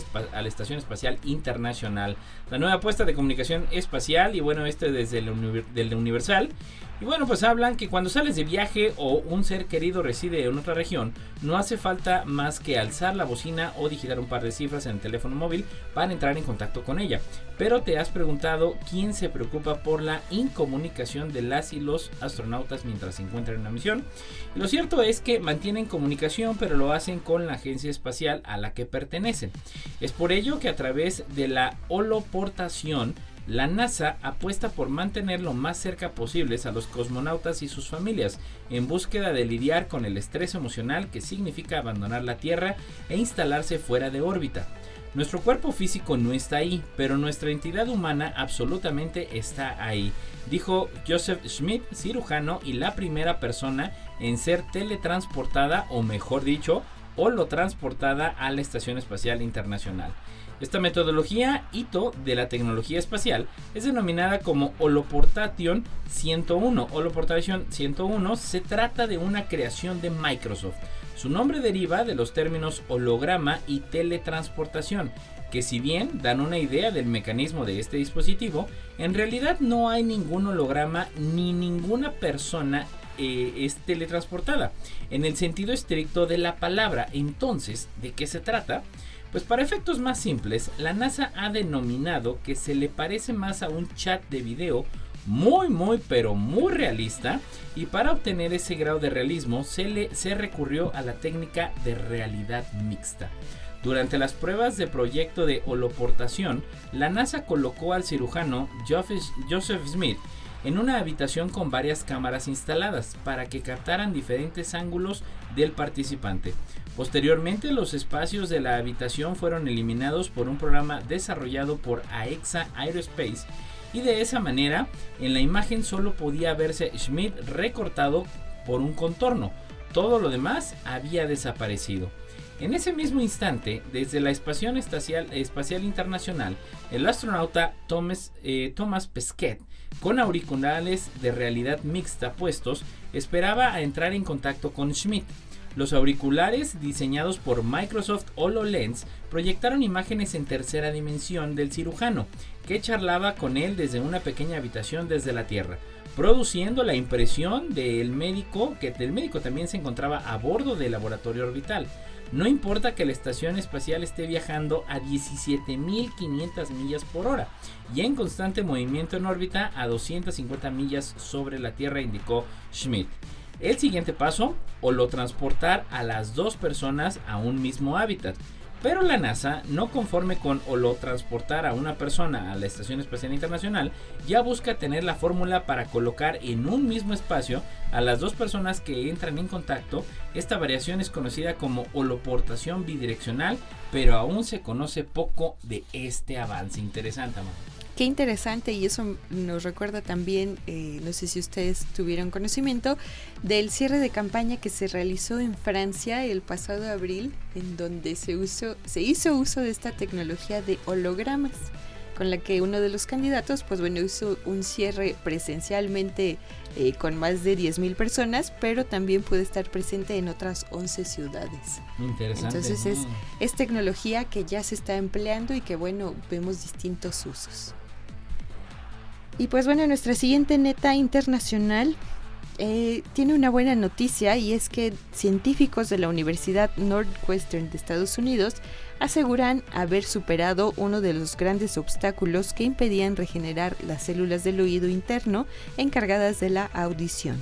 Estación Espacial Internacional. La nueva apuesta de comunicación espacial y bueno, este desde el Universal y bueno, pues hablan que cuando sales de viaje o un ser querido reside en otra región, no hace falta más que alzar la bocina o digitar un par de cifras en el teléfono móvil para entrar en contacto con ella. Pero te has preguntado quién se preocupa por la incomunicación de las y los astronautas mientras se encuentran en una misión. lo cierto es que mantienen comunicación, pero lo hacen con la agencia espacial a la que pertenecen. Es por ello que a través de la holoportación la NASA apuesta por mantener lo más cerca posibles a los cosmonautas y sus familias, en búsqueda de lidiar con el estrés emocional que significa abandonar la Tierra e instalarse fuera de órbita. Nuestro cuerpo físico no está ahí, pero nuestra entidad humana absolutamente está ahí, dijo Joseph Schmidt, cirujano y la primera persona en ser teletransportada, o mejor dicho, transportada a la Estación Espacial Internacional. Esta metodología hito de la tecnología espacial es denominada como Holoportation 101. Holoportation 101 se trata de una creación de Microsoft. Su nombre deriva de los términos holograma y teletransportación, que si bien dan una idea del mecanismo de este dispositivo, en realidad no hay ningún holograma ni ninguna persona eh, es teletransportada, en el sentido estricto de la palabra. Entonces, ¿de qué se trata? Pues para efectos más simples, la NASA ha denominado que se le parece más a un chat de video muy muy pero muy realista y para obtener ese grado de realismo se, le, se recurrió a la técnica de realidad mixta. Durante las pruebas de proyecto de holoportación, la NASA colocó al cirujano Joseph Smith en una habitación con varias cámaras instaladas para que captaran diferentes ángulos del participante. Posteriormente, los espacios de la habitación fueron eliminados por un programa desarrollado por AEXA Aerospace y de esa manera en la imagen solo podía verse Schmidt recortado por un contorno. Todo lo demás había desaparecido. En ese mismo instante, desde la Estación Espacial, Internacional, el astronauta Thomas, eh, Thomas Pesquet, con auriculares de realidad mixta puestos, esperaba a entrar en contacto con Schmidt. Los auriculares diseñados por Microsoft HoloLens proyectaron imágenes en tercera dimensión del cirujano, que charlaba con él desde una pequeña habitación desde la Tierra, produciendo la impresión del médico que el médico también se encontraba a bordo del laboratorio orbital. No importa que la estación espacial esté viajando a 17.500 millas por hora y en constante movimiento en órbita a 250 millas sobre la Tierra, indicó Schmidt. El siguiente paso, o lo transportar a las dos personas a un mismo hábitat. Pero la NASA, no conforme con o transportar a una persona a la Estación Espacial Internacional, ya busca tener la fórmula para colocar en un mismo espacio a las dos personas que entran en contacto. Esta variación es conocida como holoportación bidireccional, pero aún se conoce poco de este avance. Interesante, amor. Qué interesante y eso nos recuerda también, eh, no sé si ustedes tuvieron conocimiento, del cierre de campaña que se realizó en Francia el pasado abril, en donde se, usó, se hizo uso de esta tecnología de hologramas, con la que uno de los candidatos, pues bueno, hizo un cierre presencialmente eh, con más de 10.000 personas, pero también puede estar presente en otras 11 ciudades. Interesante. Entonces es, es tecnología que ya se está empleando y que bueno, vemos distintos usos. Y pues bueno, nuestra siguiente neta internacional eh, tiene una buena noticia y es que científicos de la Universidad Northwestern de Estados Unidos aseguran haber superado uno de los grandes obstáculos que impedían regenerar las células del oído interno encargadas de la audición.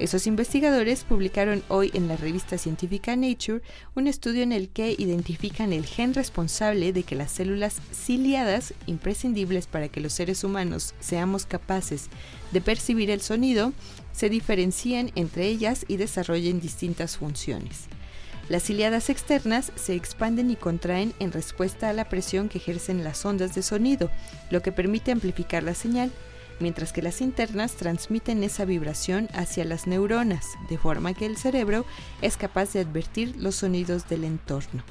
Esos investigadores publicaron hoy en la revista científica Nature un estudio en el que identifican el gen responsable de que las células ciliadas, imprescindibles para que los seres humanos seamos capaces de percibir el sonido, se diferencien entre ellas y desarrollen distintas funciones. Las ciliadas externas se expanden y contraen en respuesta a la presión que ejercen las ondas de sonido, lo que permite amplificar la señal mientras que las internas transmiten esa vibración hacia las neuronas, de forma que el cerebro es capaz de advertir los sonidos del entorno.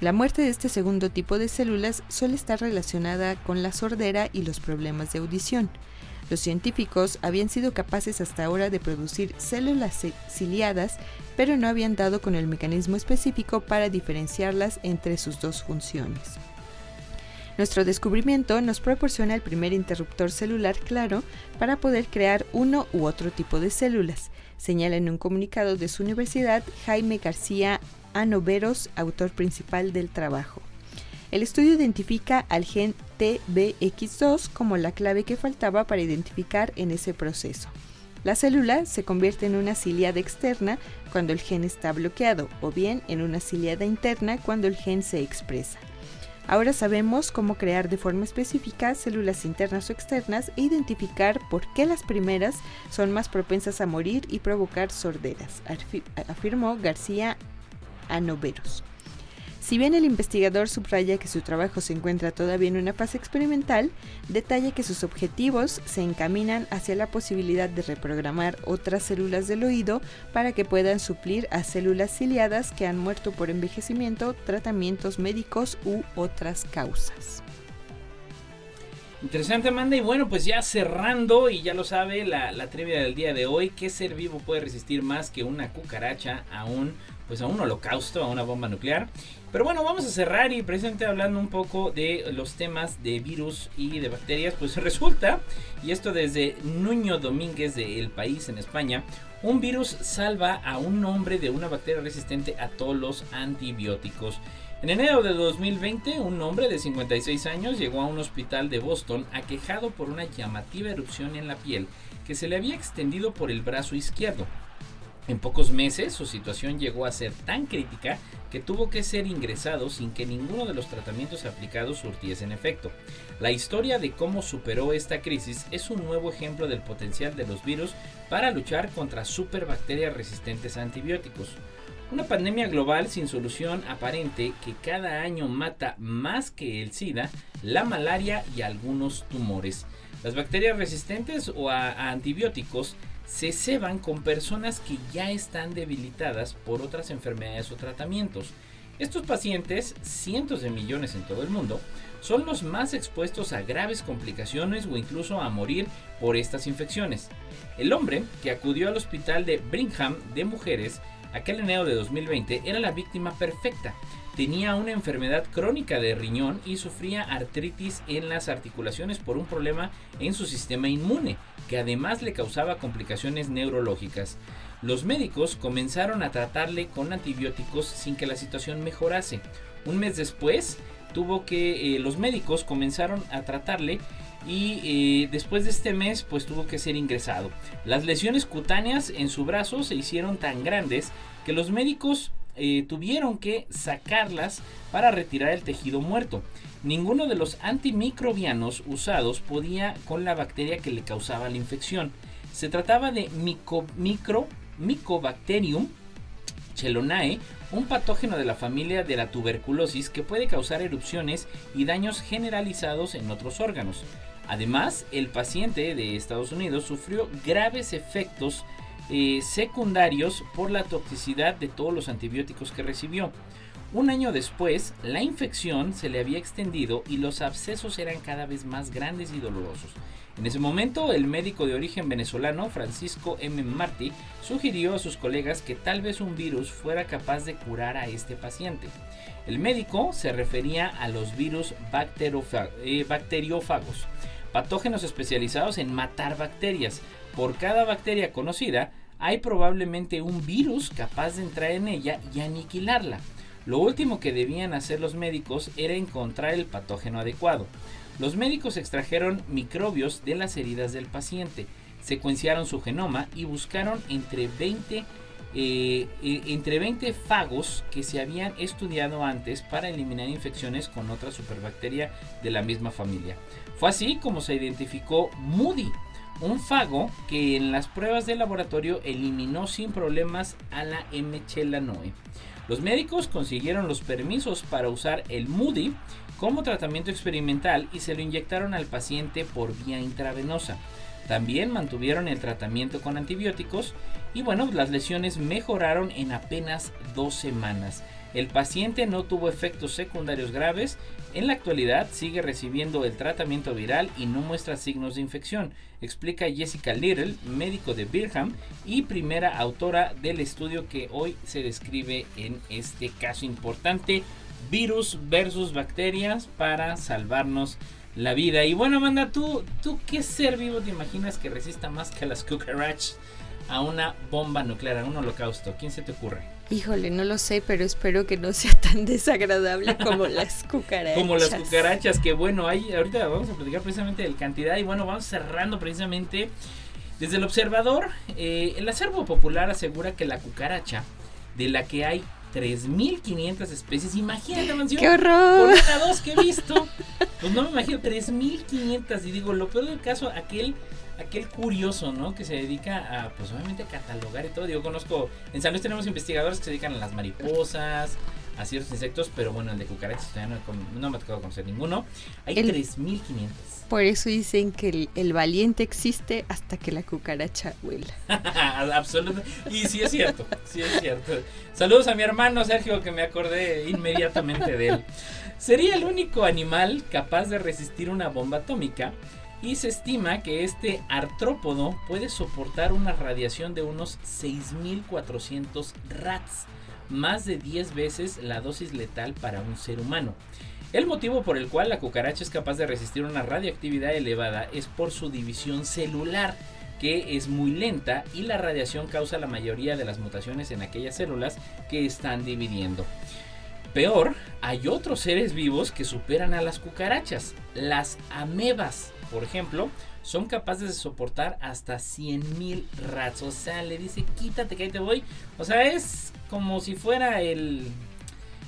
La muerte de este segundo tipo de células suele estar relacionada con la sordera y los problemas de audición. Los científicos habían sido capaces hasta ahora de producir células ciliadas, pero no habían dado con el mecanismo específico para diferenciarlas entre sus dos funciones. Nuestro descubrimiento nos proporciona el primer interruptor celular claro para poder crear uno u otro tipo de células, señala en un comunicado de su universidad Jaime García Anoveros, autor principal del trabajo. El estudio identifica al gen TBX2 como la clave que faltaba para identificar en ese proceso. La célula se convierte en una ciliada externa cuando el gen está bloqueado o bien en una ciliada interna cuando el gen se expresa. Ahora sabemos cómo crear de forma específica células internas o externas e identificar por qué las primeras son más propensas a morir y provocar sorderas, afirmó García Anoveros. Si bien el investigador subraya que su trabajo se encuentra todavía en una fase experimental, detalla que sus objetivos se encaminan hacia la posibilidad de reprogramar otras células del oído para que puedan suplir a células ciliadas que han muerto por envejecimiento, tratamientos médicos u otras causas. Interesante, Amanda. Y bueno, pues ya cerrando, y ya lo sabe, la, la trivia del día de hoy: ¿qué ser vivo puede resistir más que una cucaracha a un, pues a un holocausto, a una bomba nuclear? Pero bueno, vamos a cerrar y precisamente hablando un poco de los temas de virus y de bacterias, pues resulta, y esto desde Nuño Domínguez de El País en España, un virus salva a un hombre de una bacteria resistente a todos los antibióticos. En enero de 2020, un hombre de 56 años llegó a un hospital de Boston aquejado por una llamativa erupción en la piel que se le había extendido por el brazo izquierdo. En pocos meses su situación llegó a ser tan crítica que tuvo que ser ingresado sin que ninguno de los tratamientos aplicados surtiesen efecto. La historia de cómo superó esta crisis es un nuevo ejemplo del potencial de los virus para luchar contra superbacterias resistentes a antibióticos. Una pandemia global sin solución aparente que cada año mata más que el SIDA, la malaria y algunos tumores. Las bacterias resistentes o a, a antibióticos se ceban con personas que ya están debilitadas por otras enfermedades o tratamientos. Estos pacientes, cientos de millones en todo el mundo, son los más expuestos a graves complicaciones o incluso a morir por estas infecciones. El hombre que acudió al hospital de Brigham de mujeres Aquel enero de 2020 era la víctima perfecta. Tenía una enfermedad crónica de riñón y sufría artritis en las articulaciones por un problema en su sistema inmune, que además le causaba complicaciones neurológicas. Los médicos comenzaron a tratarle con antibióticos sin que la situación mejorase. Un mes después, tuvo que eh, los médicos comenzaron a tratarle y eh, después de este mes pues tuvo que ser ingresado. Las lesiones cutáneas en su brazo se hicieron tan grandes que los médicos eh, tuvieron que sacarlas para retirar el tejido muerto. Ninguno de los antimicrobianos usados podía con la bacteria que le causaba la infección. Se trataba de Mycobacterium chelonae, un patógeno de la familia de la tuberculosis que puede causar erupciones y daños generalizados en otros órganos. Además, el paciente de Estados Unidos sufrió graves efectos eh, secundarios por la toxicidad de todos los antibióticos que recibió. Un año después, la infección se le había extendido y los abscesos eran cada vez más grandes y dolorosos. En ese momento, el médico de origen venezolano, Francisco M. Martí, sugirió a sus colegas que tal vez un virus fuera capaz de curar a este paciente. El médico se refería a los virus eh, bacteriófagos, patógenos especializados en matar bacterias. Por cada bacteria conocida, hay probablemente un virus capaz de entrar en ella y aniquilarla. Lo último que debían hacer los médicos era encontrar el patógeno adecuado. Los médicos extrajeron microbios de las heridas del paciente, secuenciaron su genoma y buscaron entre 20, eh, entre 20 fagos que se habían estudiado antes para eliminar infecciones con otra superbacteria de la misma familia. Fue así como se identificó Moody, un fago que en las pruebas de laboratorio eliminó sin problemas a la M. chelanoe. Los médicos consiguieron los permisos para usar el Moody como tratamiento experimental y se lo inyectaron al paciente por vía intravenosa. También mantuvieron el tratamiento con antibióticos y bueno, las lesiones mejoraron en apenas dos semanas. El paciente no tuvo efectos secundarios graves. En la actualidad sigue recibiendo el tratamiento viral y no muestra signos de infección, explica Jessica Little, médico de Birham y primera autora del estudio que hoy se describe en este caso importante, virus versus bacterias para salvarnos la vida. Y bueno, Amanda, ¿tú, ¿tú qué ser vivo te imaginas que resista más que las cucarachas a una bomba nuclear, a un holocausto? ¿Quién se te ocurre? Híjole, no lo sé, pero espero que no sea tan desagradable como las cucarachas. Como las cucarachas, que bueno, ahí ahorita vamos a platicar precisamente de cantidad y bueno, vamos cerrando precisamente desde el observador. Eh, el acervo popular asegura que la cucaracha, de la que hay 3.500 especies, imagínate, mansión. ¡Qué horror! Por dos que he visto, pues no me imagino 3.500 y digo, lo peor del caso, aquel aquel curioso, ¿no? Que se dedica a, pues obviamente, catalogar y todo. Digo, conozco, en San Luis tenemos investigadores que se dedican a las mariposas, a ciertos insectos, pero bueno, el de cucarachas todavía no, me ha tocado conocer ninguno. Hay 3.500. Por eso dicen que el, valiente existe hasta que la cucaracha huela. Absolutamente. Y sí es cierto, sí es cierto. Saludos a mi hermano Sergio, que me acordé inmediatamente de él. Sería el único animal capaz de resistir una bomba atómica y se estima que este artrópodo puede soportar una radiación de unos 6.400 rats, más de 10 veces la dosis letal para un ser humano. El motivo por el cual la cucaracha es capaz de resistir una radioactividad elevada es por su división celular, que es muy lenta y la radiación causa la mayoría de las mutaciones en aquellas células que están dividiendo. Peor, hay otros seres vivos que superan a las cucarachas, las amebas por ejemplo, son capaces de soportar hasta 100.000 rats. O sea, le dice, quítate que ahí te voy. O sea, es como si fuera el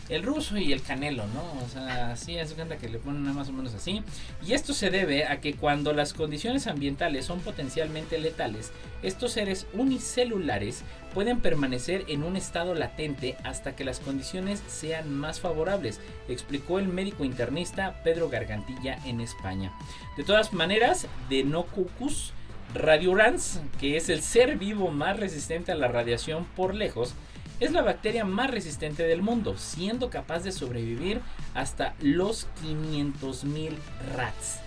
el ruso y el canelo, ¿no? O sea, así hace cuenta que le ponen más o menos así. Y esto se debe a que cuando las condiciones ambientales son potencialmente letales, estos seres unicelulares pueden permanecer en un estado latente hasta que las condiciones sean más favorables, explicó el médico internista Pedro Gargantilla en España. De todas maneras, de Nocucus radiurans, que es el ser vivo más resistente a la radiación por lejos, es la bacteria más resistente del mundo, siendo capaz de sobrevivir hasta los 500.000 rats.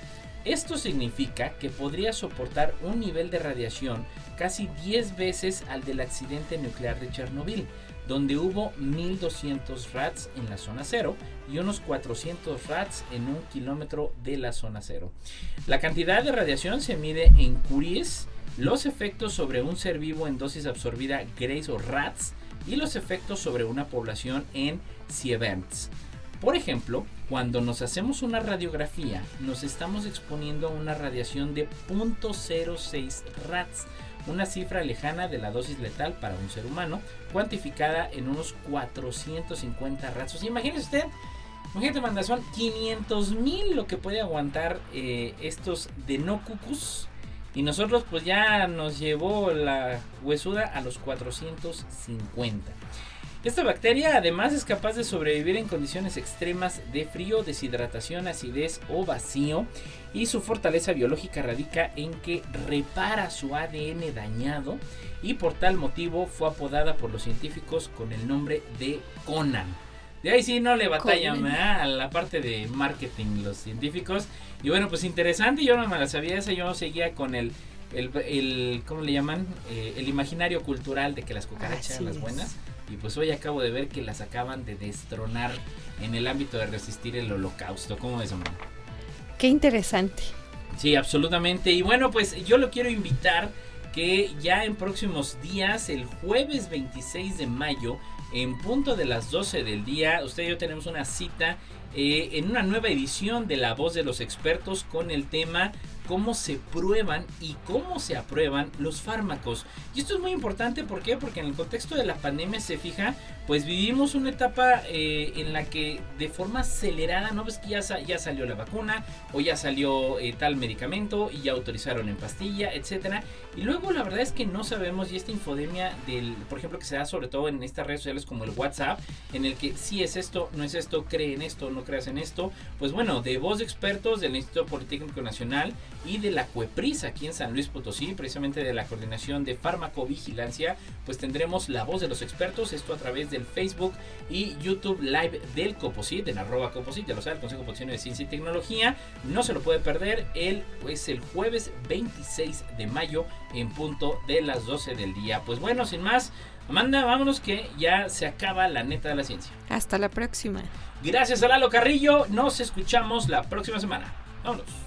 Esto significa que podría soportar un nivel de radiación casi 10 veces al del accidente nuclear de Chernobyl, donde hubo 1200 rats en la zona cero y unos 400 rats en un kilómetro de la zona cero. La cantidad de radiación se mide en curies, los efectos sobre un ser vivo en dosis absorbida Grace o rats y los efectos sobre una población en Sievents. Por ejemplo, cuando nos hacemos una radiografía, nos estamos exponiendo a una radiación de 0.06 rats, una cifra lejana de la dosis letal para un ser humano, cuantificada en unos 450 rats. imagínese usted, imagínate, manda, son 500 mil lo que puede aguantar eh, estos Denocucus. Y nosotros pues ya nos llevó la huesuda a los 450. Esta bacteria además es capaz de sobrevivir en condiciones extremas de frío, deshidratación, acidez o vacío y su fortaleza biológica radica en que repara su ADN dañado y por tal motivo fue apodada por los científicos con el nombre de Conan. De ahí sí no le batallan a la parte de marketing los científicos. Y bueno, pues interesante, yo no me la sabía esa, yo seguía con el, el, ¿cómo le llaman? Eh, el imaginario cultural de que las cucarachas, las buenas. Y pues hoy acabo de ver que las acaban de destronar en el ámbito de resistir el holocausto. ¿Cómo es, Omar? Qué interesante. Sí, absolutamente. Y bueno, pues yo lo quiero invitar que ya en próximos días, el jueves 26 de mayo, en punto de las 12 del día, usted y yo tenemos una cita eh, en una nueva edición de La Voz de los Expertos con el tema cómo se prueban y cómo se aprueban los fármacos. Y esto es muy importante, ¿por qué? Porque en el contexto de la pandemia se fija, pues vivimos una etapa eh, en la que de forma acelerada, ¿no ves que ya, ya salió la vacuna o ya salió eh, tal medicamento y ya autorizaron en pastilla, etcétera? Y luego la verdad es que no sabemos y esta infodemia del, por ejemplo, que se da sobre todo en estas redes sociales como el WhatsApp, en el que si es esto, no es esto, cree en esto, no creas en esto, pues bueno, de voz de expertos del Instituto Politécnico Nacional y de la CUEPRIS aquí en San Luis Potosí, precisamente de la Coordinación de Farmacovigilancia, pues tendremos la voz de los expertos, esto a través del Facebook y YouTube Live del Coposit, en arroba Coposit, ya lo sabe, el Consejo Potosino de Ciencia y Tecnología, no se lo puede perder, el, pues el jueves 26 de mayo en punto de las 12 del día. Pues bueno, sin más, Amanda, vámonos que ya se acaba la neta de la ciencia. Hasta la próxima. Gracias a Lalo Carrillo, nos escuchamos la próxima semana. Vámonos.